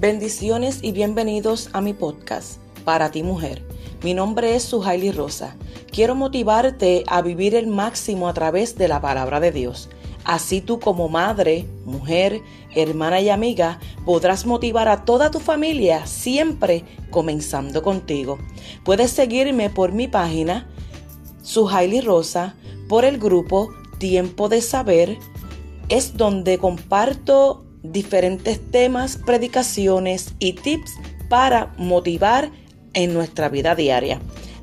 Bendiciones y bienvenidos a mi podcast, Para ti mujer. Mi nombre es Suhaili Rosa. Quiero motivarte a vivir el máximo a través de la palabra de Dios. Así tú como madre, mujer, hermana y amiga podrás motivar a toda tu familia siempre comenzando contigo. Puedes seguirme por mi página Suhaili Rosa, por el grupo Tiempo de Saber. Es donde comparto diferentes temas, predicaciones y tips para motivar en nuestra vida diaria,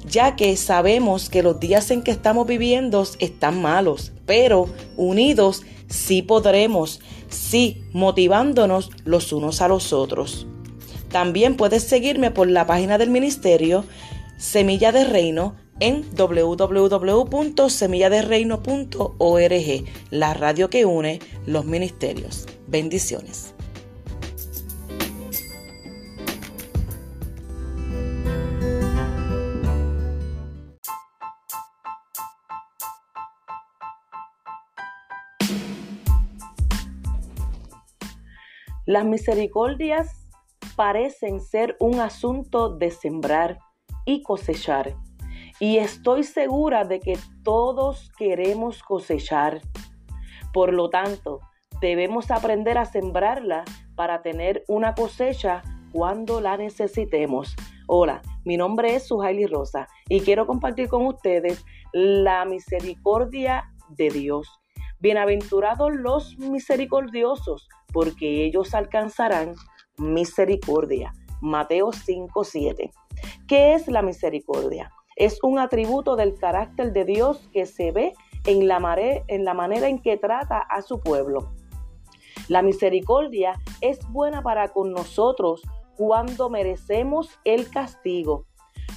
ya que sabemos que los días en que estamos viviendo están malos, pero unidos sí podremos, sí motivándonos los unos a los otros. También puedes seguirme por la página del ministerio Semilla de Reino en www.semilladereino.org, la radio que une los ministerios. Bendiciones. Las misericordias parecen ser un asunto de sembrar y cosechar y estoy segura de que todos queremos cosechar. Por lo tanto, debemos aprender a sembrarla para tener una cosecha cuando la necesitemos. Hola, mi nombre es Suhaili Rosa y quiero compartir con ustedes la misericordia de Dios. Bienaventurados los misericordiosos, porque ellos alcanzarán misericordia. Mateo 5:7. ¿Qué es la misericordia? Es un atributo del carácter de Dios que se ve en la, en la manera en que trata a su pueblo. La misericordia es buena para con nosotros cuando merecemos el castigo.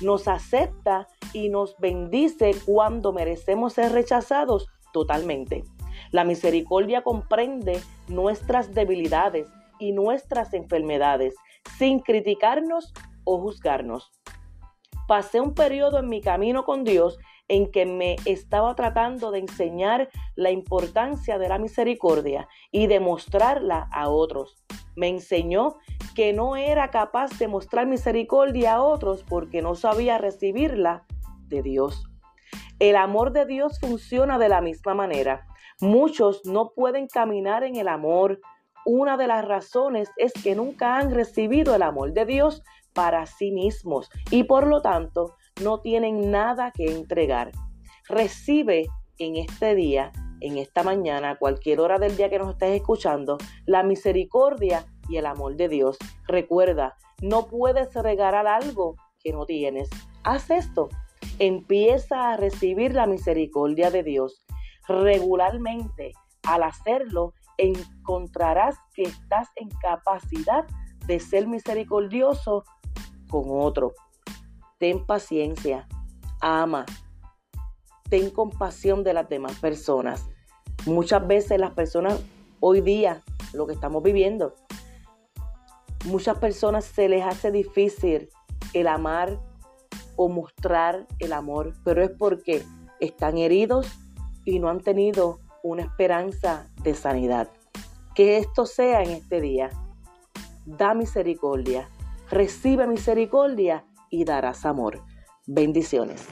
Nos acepta y nos bendice cuando merecemos ser rechazados totalmente. La misericordia comprende nuestras debilidades y nuestras enfermedades sin criticarnos o juzgarnos pasé un periodo en mi camino con Dios en que me estaba tratando de enseñar la importancia de la misericordia y de mostrarla a otros. Me enseñó que no era capaz de mostrar misericordia a otros porque no sabía recibirla de Dios. El amor de Dios funciona de la misma manera. Muchos no pueden caminar en el amor. Una de las razones es que nunca han recibido el amor de Dios para sí mismos y por lo tanto no tienen nada que entregar. Recibe en este día, en esta mañana, cualquier hora del día que nos estés escuchando, la misericordia y el amor de Dios. Recuerda, no puedes regalar algo que no tienes. Haz esto. Empieza a recibir la misericordia de Dios regularmente. Al hacerlo, encontrarás que estás en capacidad de ser misericordioso con otro. Ten paciencia, ama, ten compasión de las demás personas. Muchas veces las personas hoy día, lo que estamos viviendo, muchas personas se les hace difícil el amar o mostrar el amor, pero es porque están heridos y no han tenido una esperanza de sanidad. Que esto sea en este día. Da misericordia recibe misericordia y darás amor. Bendiciones.